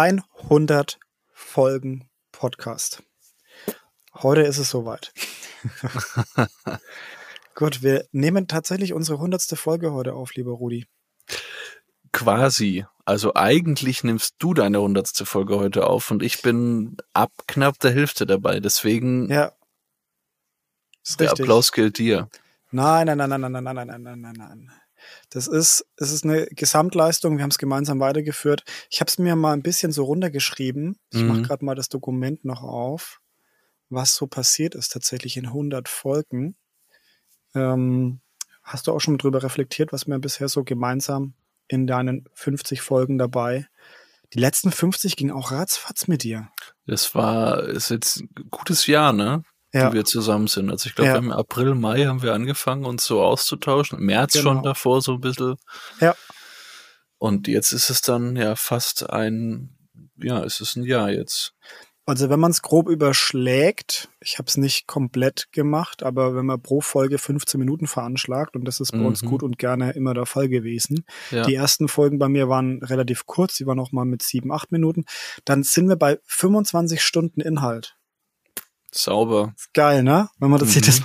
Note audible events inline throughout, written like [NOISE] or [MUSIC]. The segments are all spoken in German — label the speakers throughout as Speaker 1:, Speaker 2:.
Speaker 1: 100 Folgen Podcast. Heute ist es soweit. [LAUGHS] Gut, wir nehmen tatsächlich unsere hundertste Folge heute auf, lieber Rudi.
Speaker 2: Quasi. Also eigentlich nimmst du deine hundertste Folge heute auf und ich bin ab knapp der Hälfte dabei. Deswegen
Speaker 1: Ja.
Speaker 2: der
Speaker 1: richtig.
Speaker 2: Applaus gilt dir.
Speaker 1: Nein, nein, nein, nein, nein, nein, nein, nein, nein, nein, nein. Das ist, es ist eine Gesamtleistung. Wir haben es gemeinsam weitergeführt. Ich habe es mir mal ein bisschen so runtergeschrieben. Ich mache
Speaker 2: Mhm.
Speaker 1: gerade mal das Dokument noch auf, was so passiert ist tatsächlich in 100 Folgen. Ähm, hast du auch schon drüber reflektiert, was wir bisher so gemeinsam in deinen 50 Folgen dabei? Die letzten 50 ging auch ratzfatz mit dir.
Speaker 2: Das war, ist jetzt ein gutes Jahr, ne?
Speaker 1: Ja,
Speaker 2: Wie wir zusammen sind. Also ich glaube,
Speaker 1: Ja.
Speaker 2: im April, Mai haben wir angefangen, uns so auszutauschen. Im März
Speaker 1: Genau.
Speaker 2: schon davor so ein bisschen.
Speaker 1: Ja.
Speaker 2: Und jetzt ist es dann ja fast ein, ja, es ist ein Jahr jetzt.
Speaker 1: Also wenn man es grob überschlägt, ich habe es nicht komplett gemacht, aber wenn man pro Folge 15 Minuten veranschlagt, und das ist bei uns
Speaker 2: Mhm.
Speaker 1: gut und gerne immer der Fall gewesen.
Speaker 2: Ja.
Speaker 1: Die ersten Folgen bei mir waren relativ kurz, die waren noch mal mit 7, 8 Minuten. Dann sind wir bei 25 Stunden Inhalt.
Speaker 2: Sauber.
Speaker 1: Ist geil, ne? Wenn man das
Speaker 2: Mhm.
Speaker 1: sieht, das,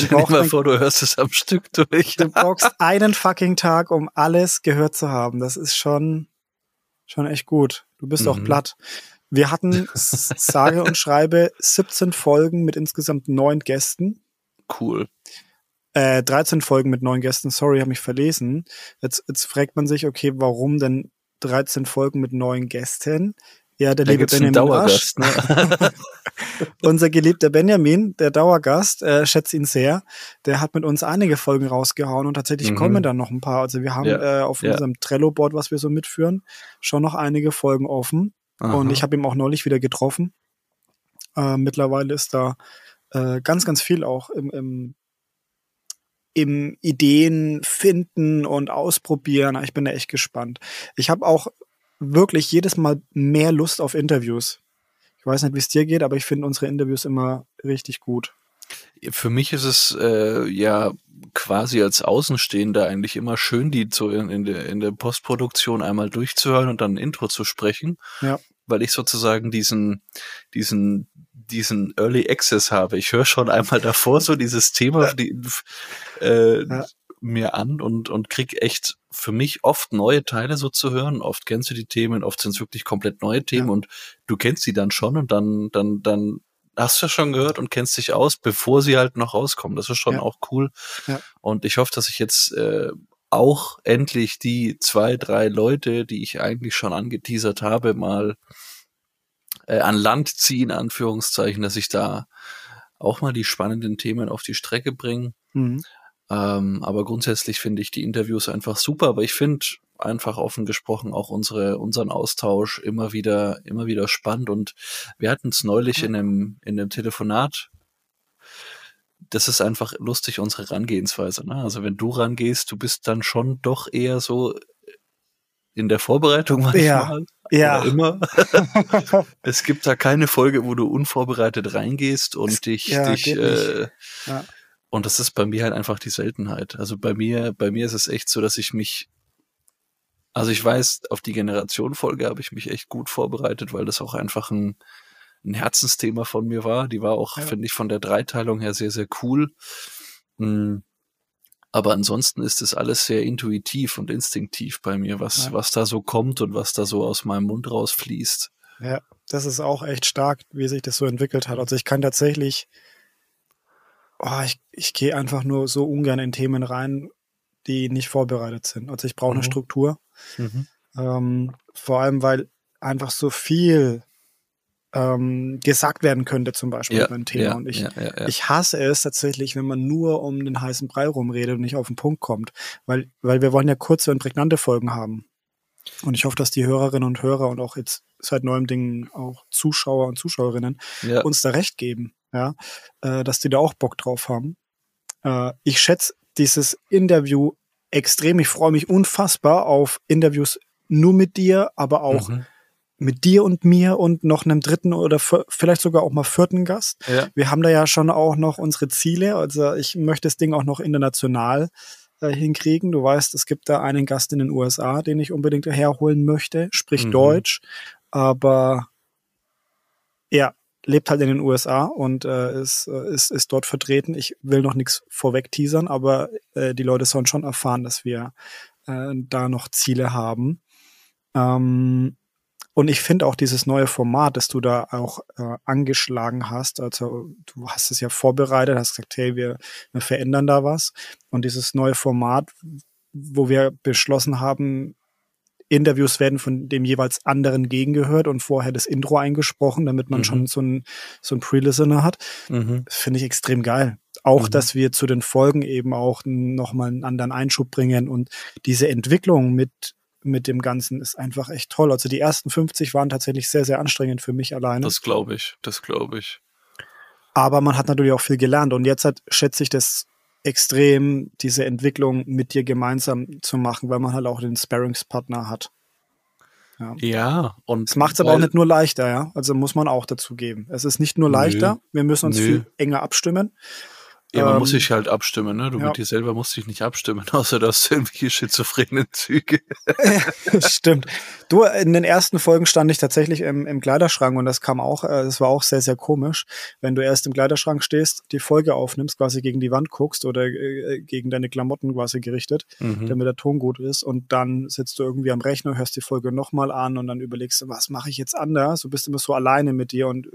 Speaker 2: dir
Speaker 1: braucht
Speaker 2: mal vor, du hörst es am Stück durch.
Speaker 1: du [LAUGHS] brauchst einen fucking Tag, um alles gehört zu haben. Das ist schon, schon echt gut. Du bist auch
Speaker 2: Mhm.
Speaker 1: platt. Wir hatten sage und schreibe 17 Folgen mit insgesamt neun Gästen.
Speaker 2: Cool.
Speaker 1: Äh, 13 Folgen mit neun Gästen, sorry, habe mich verlesen. Jetzt, jetzt fragt man sich, okay, warum denn 13 Folgen mit neun Gästen? Ja, der
Speaker 2: Da
Speaker 1: liebe Benjamin
Speaker 2: Dauergast, ne? [LAUGHS]
Speaker 1: unser geliebter Benjamin, der Dauergast, äh, schätze ihn sehr. Der hat mit uns einige Folgen rausgehauen und tatsächlich
Speaker 2: Mhm.
Speaker 1: kommen dann noch ein paar. Also wir haben
Speaker 2: Ja,
Speaker 1: äh, auf
Speaker 2: ja.
Speaker 1: unserem Trello-Board, was wir so mitführen, schon noch einige Folgen offen. Und
Speaker 2: Aha.
Speaker 1: ich habe ihn auch neulich wieder getroffen. Äh, mittlerweile ist da äh, ganz, ganz viel auch im, im, im Ideen finden und ausprobieren. Ich bin da echt gespannt. Ich habe auch wirklich jedes Mal mehr Lust auf Interviews. Ich weiß nicht, wie es dir geht, aber ich finde unsere Interviews immer richtig gut.
Speaker 2: Für mich ist es äh, ja quasi als Außenstehender eigentlich immer schön, die so in, in, der, in der Postproduktion einmal durchzuhören und dann ein Intro zu sprechen,
Speaker 1: Ja.
Speaker 2: weil ich sozusagen diesen, diesen, diesen Early Access habe. Ich höre schon einmal davor so dieses Thema die, äh,
Speaker 1: Ja.
Speaker 2: Mir an und, und krieg echt für mich oft neue Teile so zu hören. Oft kennst du die Themen, oft sind es wirklich komplett neue Themen
Speaker 1: Ja.
Speaker 2: und du kennst sie dann schon und dann, dann, dann hast du schon gehört und kennst dich aus, bevor sie halt noch rauskommen. Das ist schon
Speaker 1: Ja.
Speaker 2: auch cool.
Speaker 1: Ja.
Speaker 2: Und ich hoffe, dass ich jetzt äh, auch endlich die zwei, drei Leute, die ich eigentlich schon angeteasert habe, mal äh, an Land ziehen, Anführungszeichen, dass ich da auch mal die spannenden Themen auf die Strecke bringe.
Speaker 1: Mhm.
Speaker 2: Ähm, aber grundsätzlich finde ich die Interviews einfach super, aber ich finde einfach offen gesprochen auch unsere, unseren Austausch immer wieder, immer wieder spannend und wir hatten es neulich in einem, in einem Telefonat. Das ist einfach lustig, unsere Herangehensweise. Ne? Also wenn du rangehst, du bist dann schon doch eher so in der Vorbereitung
Speaker 1: Ja.
Speaker 2: manchmal.
Speaker 1: Ja.
Speaker 2: Oder immer. [LAUGHS] es gibt da keine Folge, wo du unvorbereitet reingehst und dich,
Speaker 1: ja,
Speaker 2: dich äh,
Speaker 1: Ja.
Speaker 2: Und das ist bei mir halt einfach die Seltenheit. Also bei mir, bei mir ist es echt so, dass ich mich, also ich weiß, auf die Generation-Folge habe ich mich echt gut vorbereitet, weil das auch einfach ein, ein Herzensthema von mir war. Die war auch,
Speaker 1: Ja.
Speaker 2: finde ich, von der Dreiteilung her sehr, sehr cool. Mm. Aber ansonsten ist es alles sehr intuitiv und instinktiv bei mir, was,
Speaker 1: Ja.
Speaker 2: was da so kommt und was da so aus meinem Mund rausfließt.
Speaker 1: Ja, das ist auch echt stark, wie sich das so entwickelt hat. Also ich kann tatsächlich, oh, ich, ich gehe einfach nur so ungern in Themen rein, die nicht vorbereitet sind. Also ich brauche eine
Speaker 2: Mhm.
Speaker 1: Struktur. Ähm, vor allem, weil einfach so viel ähm, gesagt werden könnte, zum Beispiel
Speaker 2: Ja,
Speaker 1: über ein Thema.
Speaker 2: ja,
Speaker 1: und ich,
Speaker 2: ja,
Speaker 1: ich hasse es tatsächlich, wenn man nur um den heißen Brei rumredet und nicht auf den Punkt kommt. Weil, weil wir wollen ja kurze und prägnante Folgen haben. Und ich hoffe, dass die Hörerinnen und Hörer und auch jetzt seit neuem Dingen auch Zuschauer und Zuschauerinnen uns da recht geben, ja, äh, dass die da auch Bock drauf haben. Äh, ich schätze dieses Interview extrem. Ich freue mich unfassbar auf Interviews nur mit dir, aber auch
Speaker 2: Mhm.
Speaker 1: mit dir und mir und noch einem dritten oder vielleicht sogar auch mal vierten Gast.
Speaker 2: ja.
Speaker 1: Wir haben da ja schon auch noch unsere Ziele. Also ich möchte das Ding auch noch international äh, hinkriegen. Du weißt, es gibt da einen Gast in den USA, den ich unbedingt herholen möchte, spricht
Speaker 2: Mhm.
Speaker 1: Deutsch, aber ja, lebt halt in den USA und äh, ist, äh, ist, ist dort vertreten. Ich will noch nichts vorweg teasern, aber äh, die Leute sollen schon erfahren, dass wir äh, da noch Ziele haben. Ähm, und ich finde auch dieses neue Format, das du da auch äh, angeschlagen hast, also du hast es ja vorbereitet, hast gesagt, hey, wir, wir verändern da was. Und dieses neue Format, wo wir beschlossen haben, Interviews werden von dem jeweils anderen gegengehört und vorher das Intro eingesprochen, damit man
Speaker 2: Mhm.
Speaker 1: schon so ein, so ein Pre-Listener hat.
Speaker 2: Mhm.
Speaker 1: Das finde ich extrem geil. Auch,
Speaker 2: Mhm.
Speaker 1: dass wir zu den Folgen eben auch nochmal einen anderen Einschub bringen und diese Entwicklung mit, mit dem Ganzen ist einfach echt toll. Also die ersten 50 waren tatsächlich sehr, sehr anstrengend für mich alleine.
Speaker 2: Das glaube ich, das glaube ich.
Speaker 1: Aber man hat natürlich auch viel gelernt und jetzt hat, schätze ich das extrem, diese Entwicklung mit dir gemeinsam zu machen, weil man halt auch den Sparringspartner hat. Ja.
Speaker 2: Ja, und
Speaker 1: Es macht es aber auch nicht nur leichter, ja. Also muss man auch dazu geben. Es ist nicht nur
Speaker 2: Nö.
Speaker 1: leichter, wir müssen uns
Speaker 2: Nö.
Speaker 1: viel enger abstimmen.
Speaker 2: Ja, man muss
Speaker 1: Ähm,
Speaker 2: sich halt abstimmen, ne? Du
Speaker 1: ja.
Speaker 2: mit dir selber musst dich nicht abstimmen, [LAUGHS] außer dass du irgendwelche schizophrenen Züge.
Speaker 1: Stimmt. Du, in den ersten Folgen stand ich tatsächlich im, im Kleiderschrank und das kam auch, äh, das war auch sehr, sehr komisch, wenn du erst im Kleiderschrank stehst, die Folge aufnimmst, quasi gegen die Wand guckst oder äh, gegen deine Klamotten quasi gerichtet,
Speaker 2: Mhm.
Speaker 1: damit der Ton gut ist und dann sitzt du irgendwie am Rechner, hörst die Folge nochmal an und dann überlegst du, was mache ich jetzt anders? Du bist immer so alleine mit dir und äh,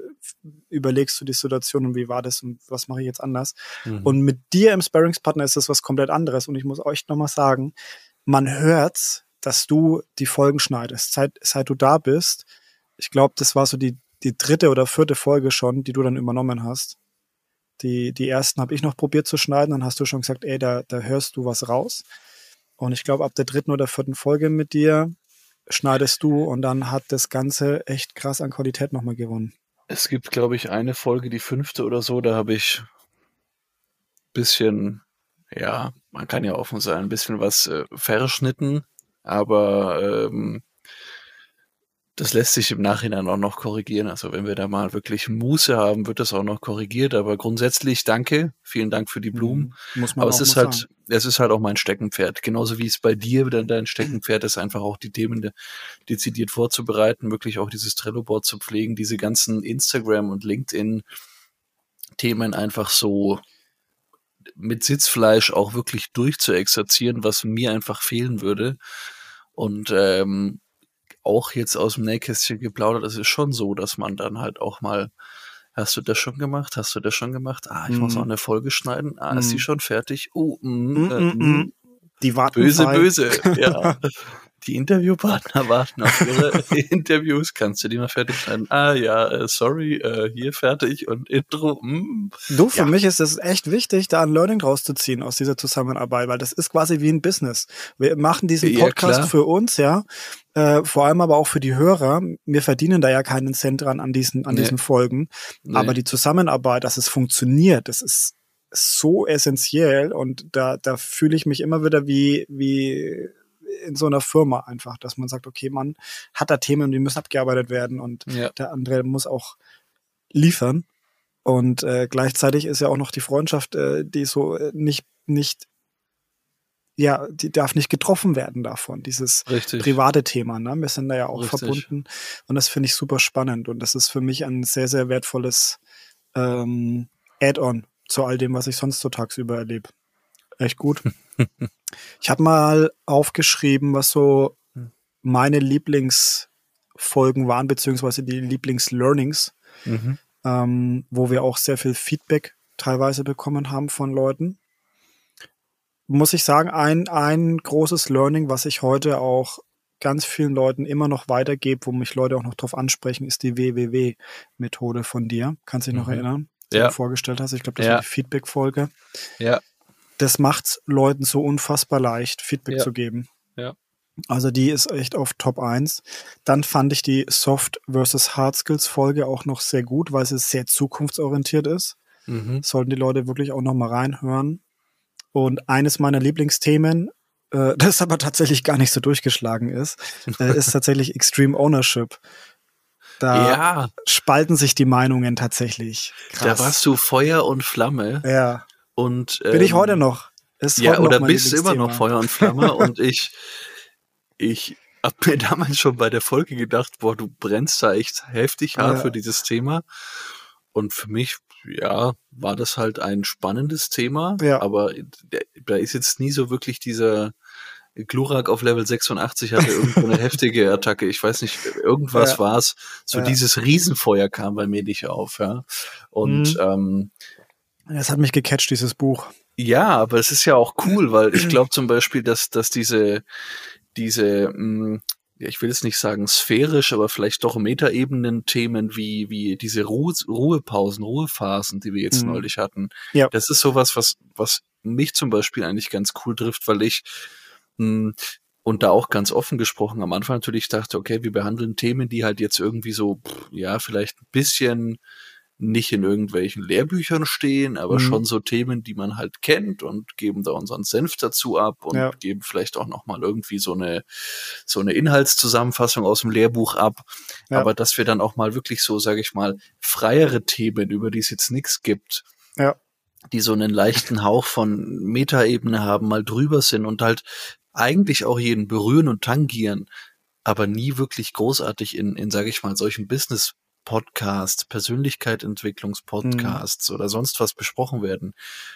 Speaker 1: überlegst du die Situation und wie war das und was mache ich jetzt anders?
Speaker 2: Mhm.
Speaker 1: Und mit dir im Sparringspartner ist das was komplett anderes. Und ich muss euch nochmal sagen, man hört's, dass du die Folgen schneidest. Seit, seit du da bist, ich glaube, das war so die, die dritte oder vierte Folge schon, die du dann übernommen hast. Die, die ersten habe ich noch probiert zu schneiden, dann hast du schon gesagt, ey, da, da hörst du was raus. Und ich glaube, ab der dritten oder vierten Folge mit dir schneidest du und dann hat das Ganze echt krass an Qualität nochmal gewonnen.
Speaker 2: Es gibt, glaube ich, eine Folge, die fünfte oder so, da habe ich bisschen, ja, man kann ja offen sein, ein bisschen was äh, verschnitten, aber ähm, das lässt sich im Nachhinein auch noch korrigieren. Also wenn wir da mal wirklich Muße haben, wird das auch noch korrigiert. Aber grundsätzlich danke, vielen Dank für die Blumen.
Speaker 1: Mhm. Muss man
Speaker 2: Aber es ist halt,
Speaker 1: sagen.
Speaker 2: es ist halt auch mein Steckenpferd. Genauso wie es bei dir dann dein Steckenpferd ist, einfach auch die Themen de dezidiert vorzubereiten, wirklich auch dieses Trello-Board zu pflegen, diese ganzen Instagram- und LinkedIn-Themen einfach so mit Sitzfleisch auch wirklich durchzuexerzieren, was mir einfach fehlen würde. Und ähm, auch jetzt aus dem Nähkästchen geplaudert, es ist schon so, dass man dann halt auch mal Hast du das schon gemacht? Hast du das schon gemacht? Ah, ich muss
Speaker 1: Mhm.
Speaker 2: auch eine Folge schneiden. Ah, ist
Speaker 1: Mhm.
Speaker 2: sie schon fertig? Oh, mm,
Speaker 1: Mm,
Speaker 2: äh,
Speaker 1: mm,
Speaker 2: mm.
Speaker 1: mm. Die warten
Speaker 2: Böse,
Speaker 1: frei.
Speaker 2: böse. Ja. [LAUGHS] Die Interviewpartner warten auf ihre [LAUGHS] Interviews. Kannst du die mal fertig schneiden? Ah ja, äh, sorry, äh, hier fertig und Intro. Mm.
Speaker 1: Du, für
Speaker 2: Ja.
Speaker 1: mich ist es echt wichtig, da ein Learning draus zu ziehen aus dieser Zusammenarbeit, weil das ist quasi wie ein Business. Wir machen diesen
Speaker 2: Ja,
Speaker 1: Podcast
Speaker 2: klar.
Speaker 1: für uns, ja, äh, vor allem aber auch für die Hörer. Wir verdienen da ja keinen Cent dran an diesen, an
Speaker 2: Nee.
Speaker 1: diesen Folgen.
Speaker 2: Nee.
Speaker 1: Aber die Zusammenarbeit, dass es funktioniert, das ist so essentiell und da, da fühle ich mich immer wieder wie, wie in so einer Firma einfach, dass man sagt, okay, man hat da Themen, die müssen abgearbeitet werden und
Speaker 2: ja.
Speaker 1: der andere muss auch liefern. Und äh, gleichzeitig ist ja auch noch die Freundschaft, äh, die so äh, nicht, nicht, ja, die darf nicht getroffen werden davon, dieses
Speaker 2: Richtig.
Speaker 1: private Thema. Ne? Wir sind da ja auch
Speaker 2: Richtig.
Speaker 1: verbunden und das finde ich super spannend und das ist für mich ein sehr, sehr wertvolles ähm, Add-on zu all dem, was ich sonst so tagsüber erlebe. Echt gut. [LAUGHS] ich habe mal aufgeschrieben, was so meine Lieblingsfolgen waren, beziehungsweise die Lieblingslearnings,
Speaker 2: Mhm.
Speaker 1: ähm, wo wir auch sehr viel Feedback teilweise bekommen haben von Leuten. Muss ich sagen, ein, ein großes Learning, was ich heute auch ganz vielen Leuten immer noch weitergebe, wo mich Leute auch noch drauf ansprechen, ist die WWW-Methode von dir. Kannst du dich noch
Speaker 2: Mhm.
Speaker 1: erinnern? Die
Speaker 2: Ja.
Speaker 1: du vorgestellt hast. Ich glaube, das
Speaker 2: Ja.
Speaker 1: war die Feedback-Folge.
Speaker 2: Ja.
Speaker 1: Das macht's Leuten so unfassbar leicht, Feedback
Speaker 2: Ja.
Speaker 1: zu geben.
Speaker 2: Ja.
Speaker 1: Also die ist echt auf Top 1. Dann fand ich die Soft versus Hard Skills Folge auch noch sehr gut, weil sie sehr zukunftsorientiert ist.
Speaker 2: Mhm.
Speaker 1: Sollten die Leute wirklich auch noch mal reinhören. Und eines meiner Lieblingsthemen, äh, [LAUGHS] das aber tatsächlich gar nicht so durchgeschlagen ist, äh, ist tatsächlich Extreme Ownership. Da
Speaker 2: Ja,
Speaker 1: spalten sich die Meinungen tatsächlich.
Speaker 2: da warst du Feuer und Flamme.
Speaker 1: Ja,
Speaker 2: Und,
Speaker 1: bin ich
Speaker 2: ähm,
Speaker 1: heute noch. Ist
Speaker 2: Ja,
Speaker 1: heute noch
Speaker 2: oder
Speaker 1: mein
Speaker 2: bist immer noch. Feuer und Flamme [LAUGHS] und ich, ich hab mir damals schon bei der Folge gedacht, boah, du brennst da echt heftig hart
Speaker 1: Ja.
Speaker 2: für dieses Thema. Und für mich, ja, war das halt ein spannendes Thema,
Speaker 1: Ja.
Speaker 2: aber da ist jetzt nie so wirklich dieser Glurak auf Level 86 hatte irgendwo eine [LAUGHS] heftige Attacke. Ich weiß nicht, irgendwas
Speaker 1: Ja.
Speaker 2: war's. So
Speaker 1: Ja.
Speaker 2: dieses Riesenfeuer kam bei mir nicht auf, ja. Und
Speaker 1: Mhm.
Speaker 2: ähm,
Speaker 1: Das hat mich gecatcht, dieses Buch.
Speaker 2: ja, aber es ist ja auch cool, weil ich glaube zum Beispiel, dass, dass diese, diese, mh, ja, ich will jetzt nicht sagen sphärisch, aber vielleicht doch Metaebenen-Themen wie, wie diese Ruhe, Ruhepausen, Ruhephasen, die wir jetzt
Speaker 1: Mhm.
Speaker 2: neulich hatten.
Speaker 1: Ja.
Speaker 2: Das ist sowas, was, was mich zum Beispiel eigentlich ganz cool trifft, weil ich, mh, und da auch ganz offen gesprochen am Anfang natürlich dachte, okay, wir behandeln Themen, die halt jetzt irgendwie so, ja, vielleicht ein bisschen nicht in irgendwelchen Lehrbüchern stehen, aber
Speaker 1: Mhm.
Speaker 2: schon so Themen, die man halt kennt und geben da unseren Senf dazu ab und
Speaker 1: Ja.
Speaker 2: geben vielleicht auch nochmal irgendwie so eine, so eine Inhaltszusammenfassung aus dem Lehrbuch ab.
Speaker 1: Ja.
Speaker 2: Aber dass wir dann auch mal wirklich so, sage ich mal, freiere Themen, über die es jetzt nichts gibt,
Speaker 1: Ja.
Speaker 2: die so einen leichten Hauch von Metaebene haben, mal drüber sind und halt eigentlich auch jeden berühren und tangieren, aber nie wirklich großartig in, in sage ich mal, solchen Business Podcasts, Persönlichkeitsentwicklungspodcasts oder sonst was besprochen werden.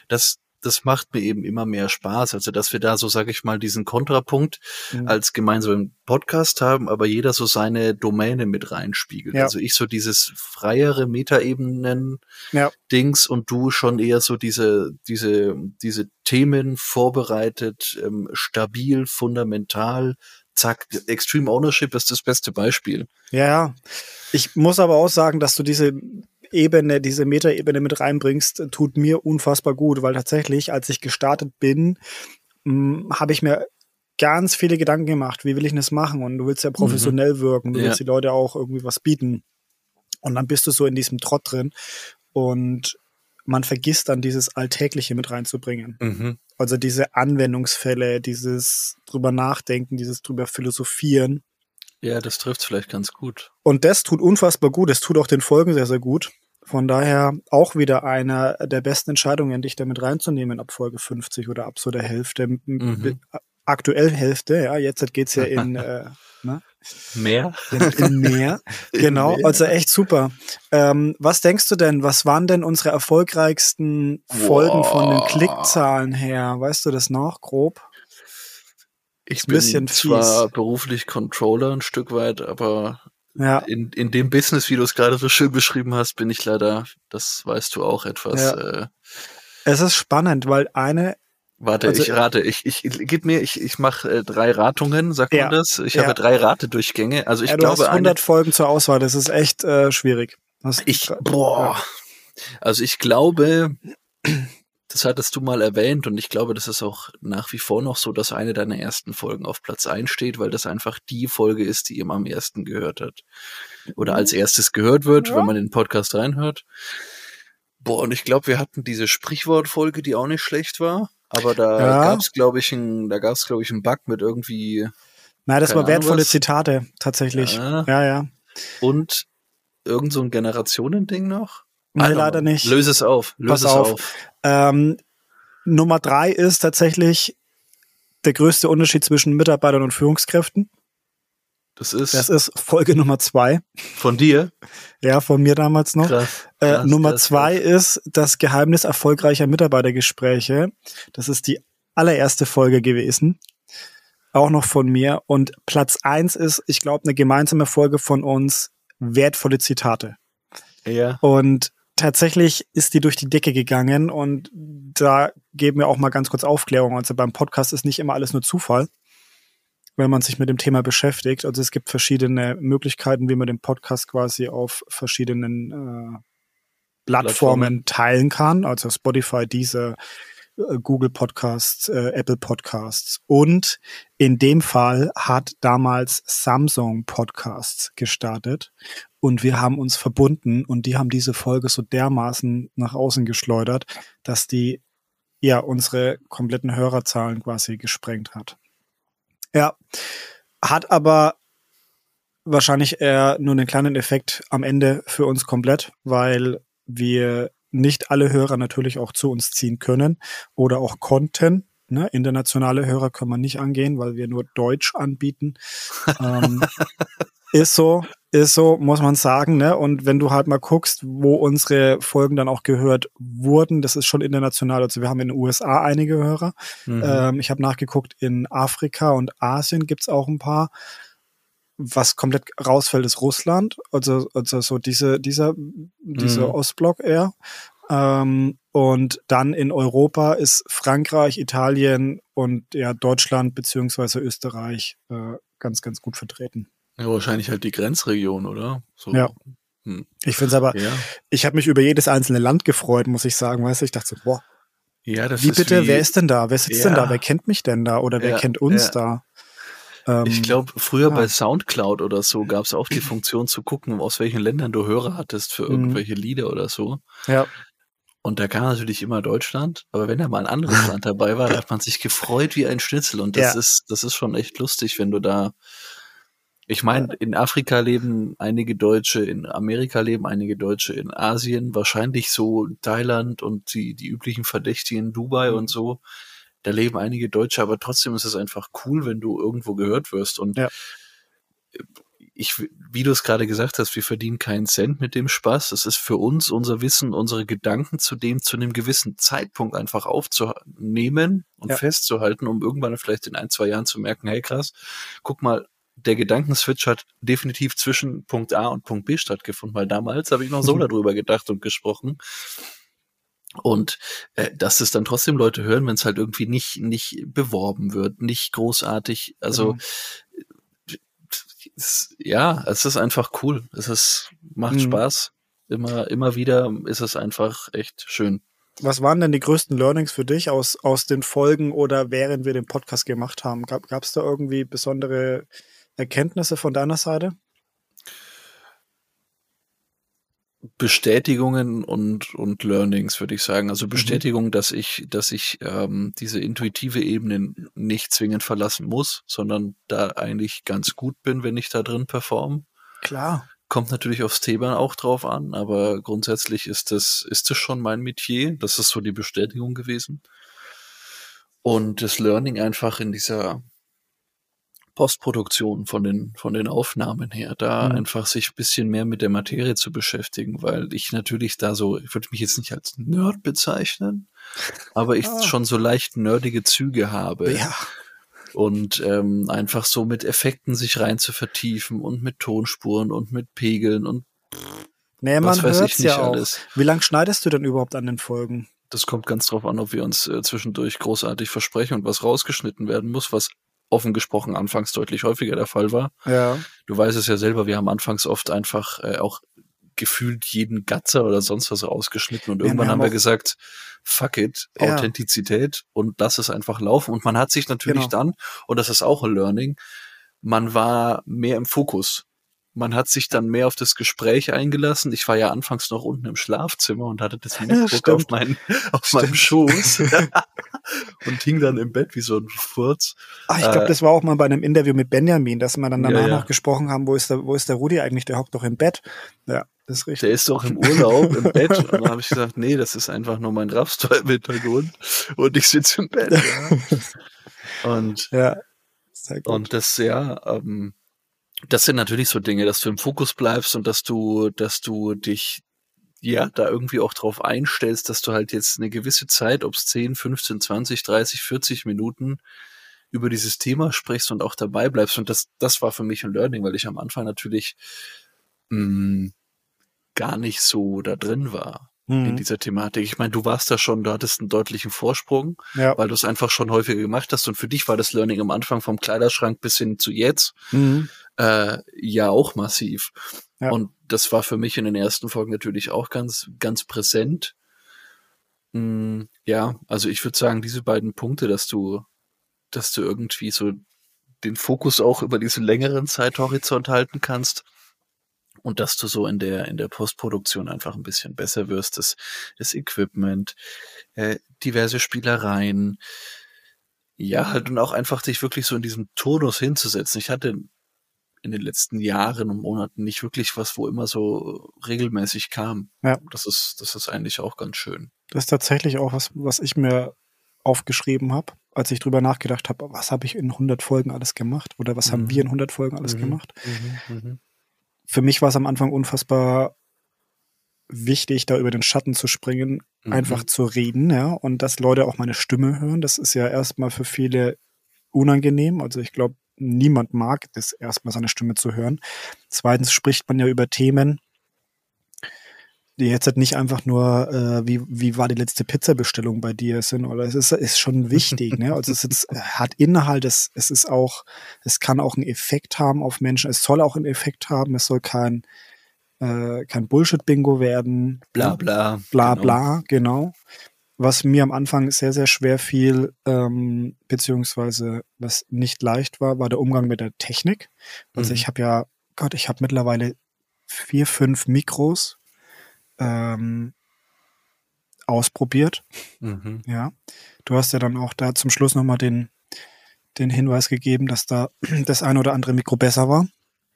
Speaker 2: Das, das macht mir eben immer mehr Spaß. Also, dass wir da so, sage ich mal, diesen Kontrapunkt
Speaker 1: Mhm.
Speaker 2: als gemeinsamen Podcast haben, aber jeder so seine Domäne mit reinspiegelt.
Speaker 1: Ja.
Speaker 2: Also ich so dieses freiere Metaebenen
Speaker 1: Ja.
Speaker 2: Dings und du schon eher so diese, diese, diese Themen vorbereitet, ähm, stabil, fundamental, zack, Extreme Ownership ist das beste Beispiel.
Speaker 1: Ja, ja. Ich muss aber auch sagen, dass du diese Ebene, diese Metaebene mit reinbringst, tut mir unfassbar gut, weil tatsächlich, als ich gestartet bin, habe ich mir ganz viele Gedanken gemacht, wie will ich das machen? Und du willst ja professionell wirken, du
Speaker 2: Ja.
Speaker 1: willst die Leute auch irgendwie was bieten. Und dann bist du so in diesem Trott drin und man vergisst dann dieses Alltägliche mit reinzubringen.
Speaker 2: Mhm.
Speaker 1: Also diese Anwendungsfälle, dieses drüber nachdenken, dieses drüber philosophieren.
Speaker 2: Ja, das trifft vielleicht ganz gut.
Speaker 1: Und das tut unfassbar gut. Es tut auch den Folgen sehr, sehr gut. Von daher auch wieder eine der besten Entscheidungen, dich damit reinzunehmen ab Folge 50 oder ab so der Hälfte.
Speaker 2: Mhm.
Speaker 1: Aktuell Hälfte, ja. Jetzt geht's ja [LAUGHS] in, äh, ne?
Speaker 2: Mehr?
Speaker 1: in, in mehr. [LAUGHS]
Speaker 2: In
Speaker 1: genau,
Speaker 2: mehr.
Speaker 1: also echt super. Ähm, was denkst du denn, was waren denn unsere erfolgreichsten Folgen von den. Klickzahlen her? Weißt du das noch, grob?
Speaker 2: Ich bin zwar beruflich Controller ein Stück weit, aber
Speaker 1: Ja,
Speaker 2: in, in dem Business, wie du es gerade so schön beschrieben hast, bin ich leider, das weißt du auch etwas.
Speaker 1: Ja.
Speaker 2: Äh,
Speaker 1: es ist spannend, weil eine
Speaker 2: warte,
Speaker 1: Also-
Speaker 2: ich rate, ich, ich, gib mir, ich, ich mache äh, drei Ratungen, sagt
Speaker 1: Ja.
Speaker 2: man das? Ich
Speaker 1: Ja.
Speaker 2: habe drei Ratedurchgänge. Also ich
Speaker 1: ja, du
Speaker 2: glaube,
Speaker 1: hast
Speaker 2: eine,
Speaker 1: 100 Folgen zur Auswahl, das ist echt äh, schwierig. Das,
Speaker 2: Ich, boah. Also ich glaube, das hattest du mal erwähnt und ich glaube, das ist auch nach wie vor noch so, dass eine deiner ersten Folgen auf Platz 1 steht, weil das einfach die Folge ist, die ihm am ersten gehört hat. Oder als erstes gehört wird,
Speaker 1: Ja.
Speaker 2: wenn man den Podcast reinhört. Boah, und ich glaube, wir hatten diese Sprichwortfolge, die auch nicht schlecht war. Aber da
Speaker 1: Ja.
Speaker 2: gab's, glaube ich, ein, da gab's, glaube ich, einen Bug mit irgendwie
Speaker 1: Nein, das war wertvolle
Speaker 2: was.
Speaker 1: Zitate, tatsächlich.
Speaker 2: Ja.
Speaker 1: Ja, ja.
Speaker 2: und irgend so ein Generationending noch.
Speaker 1: Nee,
Speaker 2: don't
Speaker 1: leider nicht.
Speaker 2: Löse es auf. Löse
Speaker 1: Pass
Speaker 2: es
Speaker 1: auf.
Speaker 2: auf.
Speaker 1: Ähm, Nummer drei ist tatsächlich der größte Unterschied zwischen Mitarbeitern und Führungskräften.
Speaker 2: Das ist,
Speaker 1: Das ist Folge Nummer zwei.
Speaker 2: von dir.
Speaker 1: Ja, von mir damals noch.
Speaker 2: Krass.
Speaker 1: Äh,
Speaker 2: krass,
Speaker 1: Nummer
Speaker 2: krass,
Speaker 1: zwei ist das Geheimnis erfolgreicher Mitarbeitergespräche. Das ist die allererste Folge gewesen. Auch noch von mir. Und Platz eins ist, ich glaube, eine gemeinsame Folge von uns, wertvolle Zitate.
Speaker 2: Ja.
Speaker 1: Und tatsächlich ist die durch die Decke gegangen und da geben wir auch mal ganz kurz Aufklärung. Also beim Podcast ist nicht immer alles nur Zufall, wenn man sich mit dem Thema beschäftigt. Also es gibt verschiedene Möglichkeiten, wie man den Podcast quasi auf verschiedenen äh,
Speaker 2: Plattformen
Speaker 1: teilen kann. Also Spotify, diese Google Podcasts, äh, Apple Podcasts. Und in dem Fall hat damals Samsung Podcasts gestartet und wir haben uns verbunden und die haben diese Folge so dermaßen nach außen geschleudert, dass die ja unsere kompletten Hörerzahlen quasi gesprengt hat. Ja, hat aber wahrscheinlich eher nur einen kleinen Effekt am Ende für uns komplett, weil wir nicht alle Hörer natürlich auch zu uns ziehen können oder auch konnten. ne, internationale Hörer können wir nicht angehen, weil wir nur Deutsch anbieten. ähm, [LAUGHS] ist so, ist so, muss man sagen, ne? Und wenn du halt mal guckst, wo unsere Folgen dann auch gehört wurden, das ist schon international. Also wir haben in den USA einige Hörer. Mhm. Ähm, ich habe nachgeguckt, in Afrika und Asien gibt's auch ein paar. Was komplett rausfällt, ist Russland. Also, also so diese, dieser, dieser mhm. Ostblock eher. Ähm, und dann in Europa ist Frankreich, Italien und ja Deutschland beziehungsweise Österreich äh, ganz, ganz gut vertreten.
Speaker 2: Ja, wahrscheinlich halt die Grenzregion, oder?
Speaker 1: So. Ja. Hm. Ich finde es aber, ja. ich habe mich über jedes einzelne Land gefreut, muss ich sagen. Weißt du, ich dachte so, boah. Ja, das wie ist bitte, wie, wer ist denn da? Wer sitzt ja. denn da? Wer kennt mich denn da? Oder wer ja, kennt uns da?
Speaker 2: Ähm, ich glaube, früher bei Soundcloud oder so gab es auch die Funktion zu gucken, aus welchen Ländern du Hörer hattest für mhm. irgendwelche Lieder oder so.
Speaker 1: Ja.
Speaker 2: Und da kam natürlich immer Deutschland, aber wenn da mal ein anderes Land [LAUGHS] dabei war, da hat man sich gefreut wie ein Schnitzel. Und das ist, das ist schon echt lustig, wenn du da ich meine, in Afrika leben einige Deutsche, in Amerika leben einige Deutsche, in Asien wahrscheinlich so Thailand und die, die üblichen Verdächtigen Dubai mhm. und so. Da leben einige Deutsche, aber trotzdem ist es einfach cool, wenn du irgendwo gehört wirst. Und ja. ich, wie du es gerade gesagt hast, wir verdienen keinen Cent mit dem Spaß. Es ist für uns unser Wissen, unsere Gedanken zu dem zu einem gewissen Zeitpunkt einfach aufzunehmen und ja. festzuhalten, um irgendwann vielleicht in ein, zwei Jahren zu merken, hey krass, guck mal, der Gedankenswitch hat definitiv zwischen Punkt A und Punkt B stattgefunden, weil damals habe ich noch so [LAUGHS] darüber gedacht und gesprochen. Und äh, dass es dann trotzdem Leute hören, wenn es halt irgendwie nicht nicht beworben wird, nicht großartig. Also mhm. es, ja, es ist einfach cool. Es ist macht mhm. Spaß. Immer immer wieder ist es einfach echt schön.
Speaker 1: Was waren denn die größten Learnings für dich aus aus den Folgen oder während wir den Podcast gemacht haben? Gab es da irgendwie besondere Erkenntnisse von deiner Seite?
Speaker 2: Bestätigungen und, und Learnings, würde ich sagen. Also mhm. Bestätigung, mhm. dass ich, dass ich ähm, diese intuitive Ebene nicht zwingend verlassen muss, sondern da eigentlich ganz gut bin, wenn ich da drin performe.
Speaker 1: Klar.
Speaker 2: Kommt natürlich aufs Thema auch drauf an, aber grundsätzlich ist das, ist das schon mein Metier. Das ist so die Bestätigung gewesen. Und das Learning einfach in dieser, Postproduktion von den, von den Aufnahmen her, da mhm. einfach sich ein bisschen mehr mit der Materie zu beschäftigen, weil ich natürlich da so, ich würde mich jetzt nicht als Nerd bezeichnen, aber ich ah. schon so leicht nerdige Züge habe.
Speaker 1: Ja.
Speaker 2: Und ähm, einfach so mit Effekten sich rein zu vertiefen und mit Tonspuren und mit Pegeln und
Speaker 1: nee, man nicht ja alles. Wie lang schneidest du denn überhaupt an den Folgen?
Speaker 2: Das kommt ganz drauf an, ob wir uns äh, zwischendurch großartig versprechen und was rausgeschnitten werden muss, was offen gesprochen anfangs deutlich häufiger der Fall war.
Speaker 1: Ja.
Speaker 2: Du weißt es ja selber, wir haben anfangs oft einfach äh, auch gefühlt jeden Gatzer oder sonst was rausgeschnitten und irgendwann ja, wir haben, haben wir gesagt, fuck it, ja. Authentizität und lass es einfach laufen. Und man hat sich natürlich genau. dann, und das ist auch ein Learning, man war mehr im Fokus man hat sich dann mehr auf das Gespräch eingelassen. Ich war ja anfangs noch unten im Schlafzimmer und hatte das MacBook ja, auf, mein, [LAUGHS] auf meinem Schoß [LAUGHS] [LAUGHS] und hing dann im Bett wie so ein Furz.
Speaker 1: Ach, ich glaube, äh, das war auch mal bei einem Interview mit Benjamin, dass wir dann danach ja, ja. noch gesprochen haben, wo ist der, wo ist der Rudi eigentlich? Der hockt doch im Bett. Ja, das ist richtig.
Speaker 2: Der ist doch im Urlaub im Bett. Und dann habe ich gesagt, nee, das ist einfach nur mein Rapstall im Hintergrund und ich sitze im Bett. Ja. Und,
Speaker 1: ja,
Speaker 2: und das, ja, ähm, das sind natürlich so Dinge, dass du im Fokus bleibst und dass du, dass du dich ja da irgendwie auch drauf einstellst, dass du halt jetzt eine gewisse Zeit, ob es 10, 15, 20, 30, 40 Minuten über dieses Thema sprichst und auch dabei bleibst. Und das, das war für mich ein Learning, weil ich am Anfang natürlich mh, mm, gar nicht so da drin war mhm. in dieser Thematik. Ich meine, du warst da schon, du hattest einen deutlichen Vorsprung, ja. weil du es einfach schon häufiger gemacht hast und für dich war das Learning am Anfang vom Kleiderschrank bis hin zu jetzt mhm. äh, ja auch massiv. Ja. Und das war für mich in den ersten Folgen natürlich auch ganz, ganz präsent. Mm, ja, also ich würde sagen, diese beiden Punkte, dass du, dass du irgendwie so den Fokus auch über diesen längeren Zeithorizont halten kannst, und dass du so in der in der Postproduktion einfach ein bisschen besser wirst, das, das Equipment, äh, diverse Spielereien, ja halt und auch einfach dich wirklich so in diesem Tonus hinzusetzen. Ich hatte in den letzten Jahren und Monaten nicht wirklich was, wo immer so regelmäßig kam.
Speaker 1: Ja.
Speaker 2: Das ist das ist eigentlich auch ganz schön.
Speaker 1: Das ist tatsächlich auch was, was ich mir aufgeschrieben habe, als ich drüber nachgedacht habe, was habe ich in 100 Folgen alles gemacht oder was mhm. haben wir in 100 Folgen alles mhm. gemacht. Mhm. Für mich war es am Anfang unfassbar wichtig, da über den Schatten zu springen, mhm. einfach zu reden, ja, und dass Leute auch meine Stimme hören. Das ist ja erstmal für viele unangenehm. Also ich glaube, niemand mag das erstmal seine Stimme zu hören. Zweitens spricht man ja über Themen, jetzt halt nicht einfach nur, äh, wie, wie war die letzte Pizza-Bestellung bei dir sind, oder es ist, ist schon wichtig, ne? Also es ist, hat Inhalt, es, es ist auch, es kann auch einen Effekt haben auf Menschen, es soll auch einen Effekt haben, es soll kein, äh, kein Bullshit-Bingo werden.
Speaker 2: Bla bla.
Speaker 1: Bla genau. bla, genau. Was mir am Anfang sehr, sehr schwer fiel, ähm, beziehungsweise was nicht leicht war, war der Umgang mit der Technik. Also mhm. ich habe ja, Gott, ich habe mittlerweile vier, fünf Mikros ähm, ausprobiert. Mhm. Ja. Du hast ja dann auch da zum Schluss nochmal den, den Hinweis gegeben, dass da [CLEARS THROAT] das eine oder andere Mikro besser war.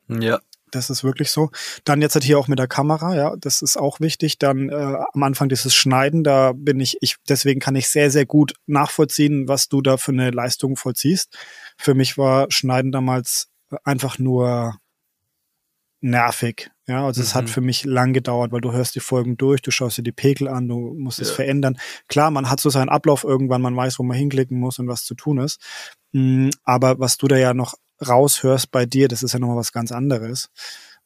Speaker 2: Ja.
Speaker 1: Das ist wirklich so. Dann jetzt halt hier auch mit der Kamera, ja, das ist auch wichtig. Dann äh, am Anfang dieses Schneiden, da bin ich, ich, deswegen kann ich sehr, sehr gut nachvollziehen, was du da für eine Leistung vollziehst. Für mich war Schneiden damals einfach nur nervig. Ja, also mhm. es hat mhm. für mich lang gedauert, weil du hörst die Folgen durch, du schaust dir die Pegel an, du musst ja. es verändern. Klar, man hat so seinen Ablauf irgendwann, man weiß, wo man hinklicken muss und was zu tun ist. Mm, aber was du da ja noch raushörst bei dir, das ist ja nochmal was ganz anderes.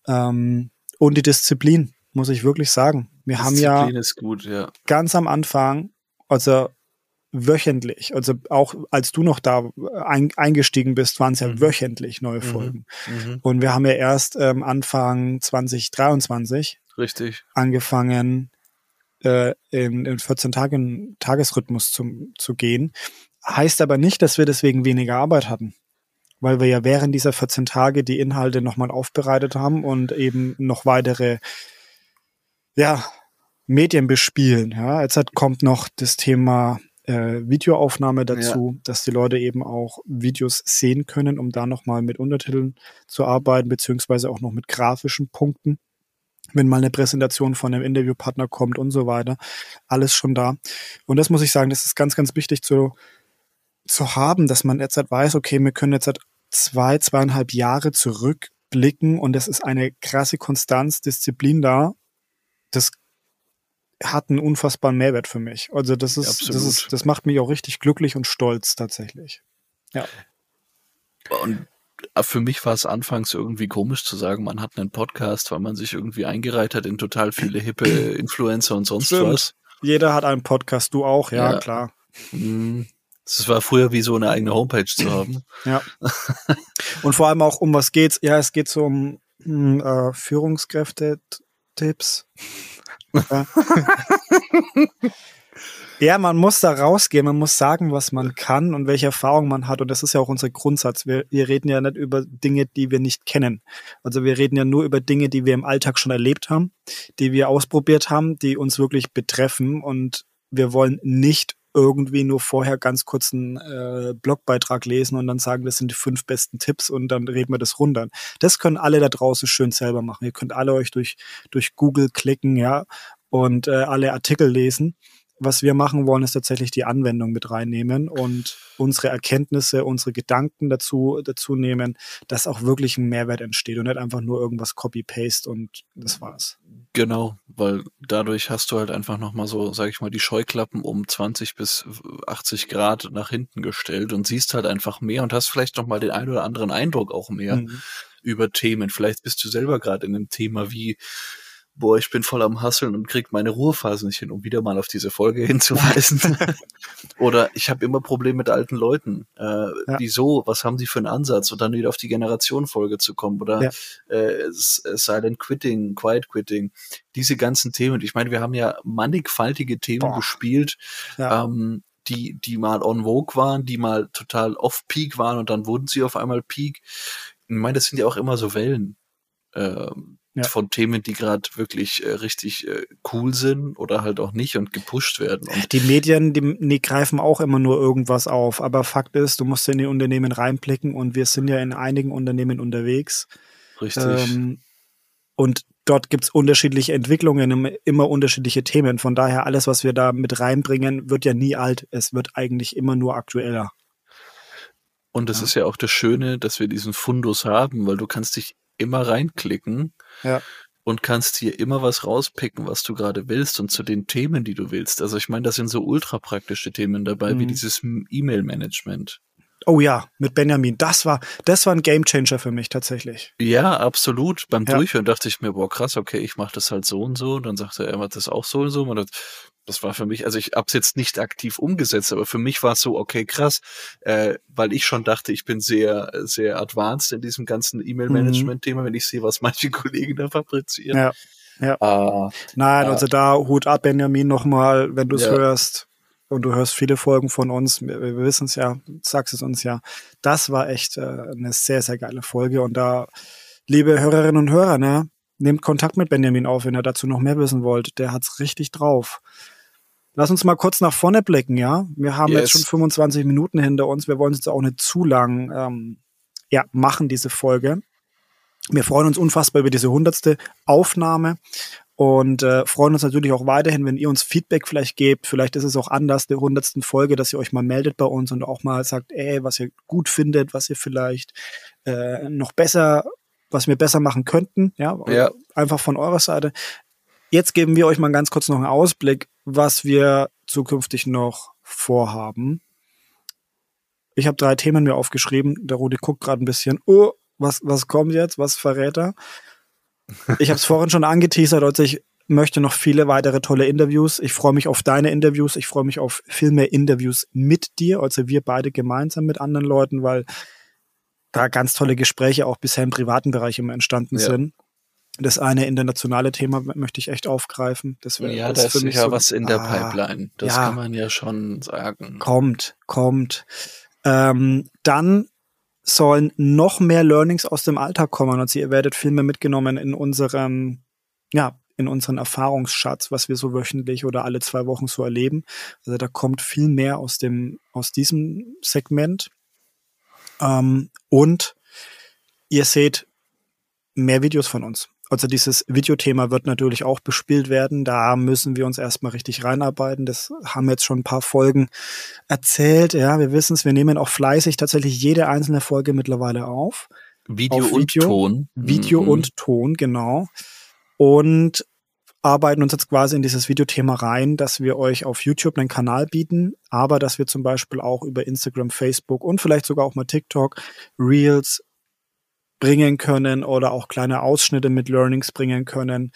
Speaker 1: Ähm, und die Disziplin, muss ich wirklich sagen. Wir Disziplin haben ja,
Speaker 2: gut, ja,
Speaker 1: ganz am Anfang, also wöchentlich. Also auch als du noch da ein, eingestiegen bist, waren es ja mhm. wöchentlich neue mhm. Folgen. Mhm. Und wir haben ja erst ähm, Anfang 2023
Speaker 2: Richtig.
Speaker 1: angefangen, äh, in, in 14 Tagen Tagesrhythmus zum, zu gehen. Heißt aber nicht, dass wir deswegen weniger Arbeit hatten. Weil wir ja während dieser 14 Tage die Inhalte nochmal aufbereitet haben und eben noch weitere, ja, Medien bespielen. Ja, jetzt hat, kommt noch das Thema äh, Videoaufnahme dazu, ja. dass die Leute eben auch Videos sehen können, um da nochmal mit Untertiteln zu arbeiten, beziehungsweise auch noch mit grafischen Punkten wenn mal eine Präsentation von einem Interviewpartner kommt und so weiter. Alles schon da. Und das muss ich sagen, das ist ganz, ganz wichtig zu, zu haben, dass man jetzt halt weiß, okay, wir können jetzt halt zwei, zweieinhalb Jahre zurückblicken und es ist eine krasse Konstanz, Disziplin da. Das hat einen unfassbaren Mehrwert für mich. Also das ist, ja, das ist, das macht mich auch richtig glücklich und stolz tatsächlich. Ja.
Speaker 2: Und äh, für mich war es anfangs irgendwie komisch zu sagen, man hat einen Podcast, weil man sich irgendwie eingereiht hat in total viele hippe [CLEARS THROAT] Influencer und sonst Stimmt. was.
Speaker 1: Jeder hat einen Podcast, du auch, ja, ja. klar.
Speaker 2: Mhm. Es war früher wie so eine eigene Homepage zu haben. [CLEARS THROAT]
Speaker 1: Ja. Und vor allem auch um was geht's? Ja, es geht so um hm, äh, Führungskräfte-Tipps. [LAUGHS] ja, man muss da rausgehen, man muss sagen, was man kann und welche Erfahrung man hat. Und das ist ja auch unser Grundsatz. Wir, wir reden ja nicht über Dinge, die wir nicht kennen. Also wir reden ja nur über Dinge, die wir im Alltag schon erlebt haben, die wir ausprobiert haben, die uns wirklich betreffen. Und wir wollen nicht irgendwie nur vorher ganz kurz einen äh, Blogbeitrag lesen und dann sagen, das sind die fünf besten Tipps und dann reden wir das runter. Das können alle da draußen schön selber machen. Ihr könnt alle euch durch, durch Google klicken, ja, und äh, alle Artikel lesen was wir machen wollen, ist tatsächlich die Anwendung mit reinnehmen und unsere Erkenntnisse, unsere Gedanken dazu, dazu nehmen, dass auch wirklich ein Mehrwert entsteht und nicht einfach nur irgendwas Copy-Paste und das war's.
Speaker 2: Genau, weil dadurch hast du halt einfach nochmal so, sag ich mal, die Scheuklappen um 20 bis 80 Grad nach hinten gestellt und siehst halt einfach mehr und hast vielleicht nochmal den einen oder anderen Eindruck auch mehr mhm. über Themen. Vielleicht bist du selber gerade in einem Thema wie boah, ich bin voll am Hasseln und krieg meine Ruhephase nicht hin, um wieder mal auf diese Folge [LAUGHS] hinzuweisen. [LAUGHS] Oder ich habe immer Probleme mit alten Leuten. Äh, ja. Wieso? Was haben die für einen Ansatz? Und dann wieder auf die Generation-Folge zu kommen. Oder ja. äh, Silent Quitting, Quiet Quitting. Diese ganzen Themen. Ich meine, wir haben ja mannigfaltige Themen boah. gespielt. Ja. Ähm, die, die mal on vogue waren, die mal total off-peak waren und dann wurden sie auf einmal peak. Ich meine, das sind ja auch immer so Wellen. Ähm, ja. von Themen, die gerade wirklich äh, richtig äh, cool sind oder halt auch nicht und gepusht werden. Und
Speaker 1: die Medien, die, die greifen auch immer nur irgendwas auf. Aber Fakt ist, du musst in die Unternehmen reinblicken und wir sind ja in einigen Unternehmen unterwegs.
Speaker 2: Richtig. Ähm,
Speaker 1: und dort gibt's unterschiedliche Entwicklungen, immer unterschiedliche Themen. Von daher, alles, was wir da mit reinbringen, wird ja nie alt. Es wird eigentlich immer nur aktueller.
Speaker 2: Und das ja. ist ja auch das Schöne, dass wir diesen Fundus haben, weil du kannst dich immer reinklicken
Speaker 1: ja.
Speaker 2: und kannst hier immer was rauspicken, was du gerade willst und zu den Themen, die du willst. Also ich meine, da sind so ultra praktische Themen dabei, mhm. wie dieses E-Mail-Management.
Speaker 1: Oh ja, mit Benjamin. Das war, das war ein Gamechanger für mich tatsächlich.
Speaker 2: Ja, absolut. Beim ja. Durchhören dachte ich mir, boah, krass, okay, ich mache das halt so und so. Und dann sagte er, er macht das auch so und so. Und das war für mich, also ich habe es jetzt nicht aktiv umgesetzt, aber für mich war es so, okay, krass, äh, weil ich schon dachte, ich bin sehr, sehr advanced in diesem ganzen E-Mail-Management-Thema, mhm. wenn ich sehe, was manche [LAUGHS] Kollegen da fabrizieren.
Speaker 1: Ja. Ja. Uh, Nein, uh, also da Hut ab, Benjamin, nochmal, wenn du es ja. hörst und du hörst viele Folgen von uns, wir, wir wissen es ja, sagst es uns ja. Das war echt äh, eine sehr, sehr geile Folge. Und da, liebe Hörerinnen und Hörer, ne, nehmt Kontakt mit Benjamin auf, wenn ihr dazu noch mehr wissen wollt. Der hat's richtig drauf. Lass uns mal kurz nach vorne blicken, ja. Wir haben yes. jetzt schon 25 Minuten hinter uns. Wir wollen es jetzt auch nicht zu lang ähm, ja, machen, diese Folge. Wir freuen uns unfassbar über diese hundertste Aufnahme und äh, freuen uns natürlich auch weiterhin, wenn ihr uns Feedback vielleicht gebt. Vielleicht ist es auch anders, der hundertsten Folge, dass ihr euch mal meldet bei uns und auch mal sagt, ey, was ihr gut findet, was ihr vielleicht äh, noch besser, was wir besser machen könnten. Ja,
Speaker 2: ja.
Speaker 1: einfach von eurer Seite. Jetzt geben wir euch mal ganz kurz noch einen Ausblick, was wir zukünftig noch vorhaben. Ich habe drei Themen mir aufgeschrieben. Der Rudi guckt gerade ein bisschen. Oh, was, was kommt jetzt? Was verrät er? Ich habe es [LAUGHS] vorhin schon angeteasert, also ich möchte noch viele weitere tolle Interviews. Ich freue mich auf deine Interviews. Ich freue mich auf viel mehr Interviews mit dir, also wir beide gemeinsam mit anderen Leuten, weil da ganz tolle Gespräche auch bisher im privaten Bereich immer entstanden ja. sind. Das eine internationale Thema möchte ich echt aufgreifen. Das
Speaker 2: wäre ja, da ist sicher so, was in der ah, Pipeline. Das ja, kann man ja schon sagen.
Speaker 1: Kommt, kommt. Ähm, dann sollen noch mehr Learnings aus dem Alltag kommen. Also ihr werdet viel mehr mitgenommen in unserem, ja, in unseren Erfahrungsschatz, was wir so wöchentlich oder alle zwei Wochen so erleben. Also da kommt viel mehr aus dem, aus diesem Segment. Ähm, und ihr seht mehr Videos von uns. Also dieses Videothema wird natürlich auch bespielt werden. Da müssen wir uns erstmal richtig reinarbeiten. Das haben wir jetzt schon ein paar Folgen erzählt. Ja, wir wissen es, wir nehmen auch fleißig tatsächlich jede einzelne Folge mittlerweile auf.
Speaker 2: Video, auf Video und Ton.
Speaker 1: Video mhm. und Ton, genau. Und arbeiten uns jetzt quasi in dieses Videothema rein, dass wir euch auf YouTube einen Kanal bieten, aber dass wir zum Beispiel auch über Instagram, Facebook und vielleicht sogar auch mal TikTok Reels bringen können oder auch kleine Ausschnitte mit Learnings bringen können.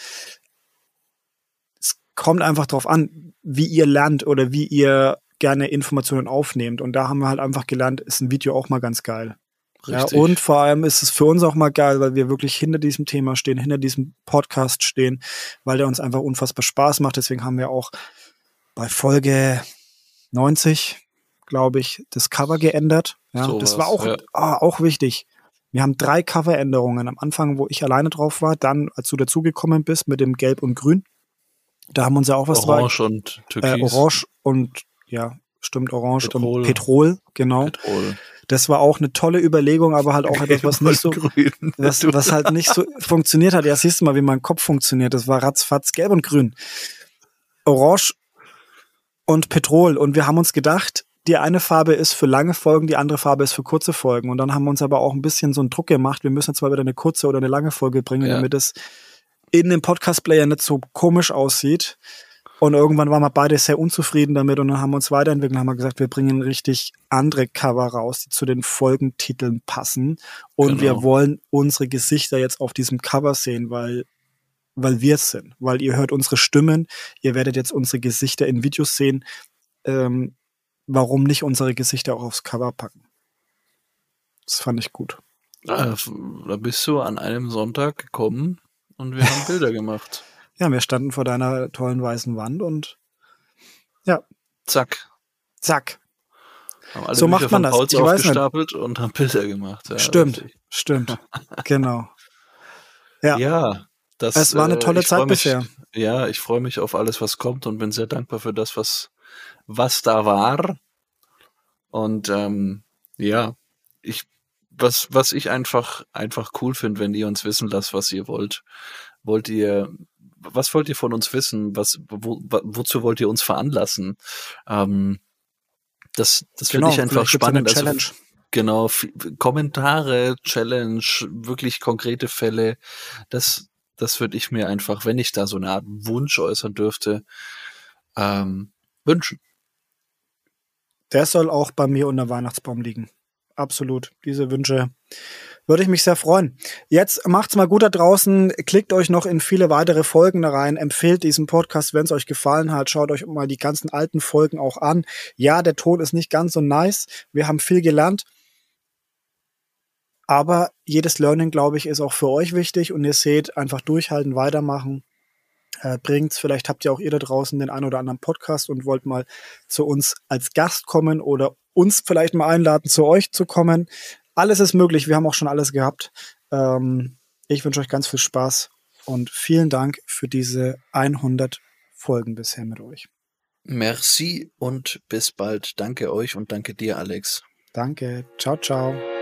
Speaker 1: Es kommt einfach darauf an, wie ihr lernt oder wie ihr gerne Informationen aufnehmt. Und da haben wir halt einfach gelernt, ist ein Video auch mal ganz geil. Ja, und vor allem ist es für uns auch mal geil, weil wir wirklich hinter diesem Thema stehen, hinter diesem Podcast stehen, weil der uns einfach unfassbar Spaß macht. Deswegen haben wir auch bei Folge 90, glaube ich, das Cover geändert. Ja, so das war auch, ja. ah, auch wichtig. Wir haben drei Coveränderungen. Am Anfang, wo ich alleine drauf war, dann, als du dazugekommen bist mit dem Gelb und Grün. Da haben uns ja auch was
Speaker 2: Orange dabei. und
Speaker 1: Türkis. Äh, Orange und, ja, stimmt, Orange Petrol. und Petrol, genau. Petrol. Das war auch eine tolle Überlegung, aber halt auch etwas, was nicht so, [LAUGHS] was, was halt nicht so funktioniert hat. Ja, siehst du mal, wie mein Kopf funktioniert. Das war ratzfatz gelb und grün. Orange und Petrol. Und wir haben uns gedacht, die eine Farbe ist für lange Folgen, die andere Farbe ist für kurze Folgen. Und dann haben wir uns aber auch ein bisschen so einen Druck gemacht. Wir müssen jetzt mal wieder eine kurze oder eine lange Folge bringen, ja. damit es in dem Podcast-Player nicht so komisch aussieht. Und irgendwann waren wir beide sehr unzufrieden damit und dann haben wir uns weiterentwickelt und haben gesagt, wir bringen richtig andere Cover raus, die zu den Folgentiteln passen. Und genau. wir wollen unsere Gesichter jetzt auf diesem Cover sehen, weil weil wir es sind, weil ihr hört unsere Stimmen, ihr werdet jetzt unsere Gesichter in Videos sehen. Ähm, warum nicht unsere Gesichter auch aufs Cover packen. Das fand ich gut.
Speaker 2: Ah, da bist du an einem Sonntag gekommen und wir haben [LAUGHS] Bilder gemacht.
Speaker 1: Ja, wir standen vor deiner tollen weißen Wand und ja.
Speaker 2: Zack.
Speaker 1: Zack.
Speaker 2: so macht man das. Ich weiß nicht. und haben Bilder gemacht.
Speaker 1: Ja, stimmt, richtig. stimmt. [LAUGHS] genau.
Speaker 2: Ja. ja das,
Speaker 1: es war eine tolle äh, Zeit
Speaker 2: mich,
Speaker 1: bisher.
Speaker 2: Ja, ich freue mich auf alles, was kommt und bin sehr dankbar für das, was was da war. Und ähm, ja, ich was was ich einfach einfach cool finde, wenn ihr uns wissen lasst, was ihr wollt. wollt ihr, was wollt ihr von uns wissen? Was, wo, wozu wollt ihr uns veranlassen? Ähm, das, das finde genau, ich einfach spannend. Also, genau, Kommentare, Challenge, wirklich konkrete Fälle. Das, das würde ich mir einfach, wenn ich da so eine Art Wunsch äußern dürfte, ähm, wünschen.
Speaker 1: Der soll auch bei mir unter Weihnachtsbaum liegen. Absolut. Diese Wünsche würde ich mich sehr freuen. Jetzt macht's mal gut da draußen. Klickt euch noch in viele weitere Folgen rein. Empfehlt diesen Podcast, wenn es euch gefallen hat. Schaut euch mal die ganzen alten Folgen auch an. Ja, der Ton ist nicht ganz so nice. Wir haben viel gelernt. Aber jedes Learning, glaube ich, ist auch für euch wichtig. Und ihr seht, einfach durchhalten, weitermachen. Äh, bringt's. Vielleicht habt ihr auch ihr da draußen den einen oder anderen Podcast und wollt mal zu uns als Gast kommen oder uns vielleicht mal einladen, zu euch zu kommen. Alles ist möglich. Wir haben auch schon alles gehabt. Ähm, ich wünsche euch ganz viel Spaß und vielen Dank für diese 100 Folgen bisher mit euch.
Speaker 2: Merci und bis bald. Danke euch und danke dir, Alex.
Speaker 1: Danke. Ciao, ciao.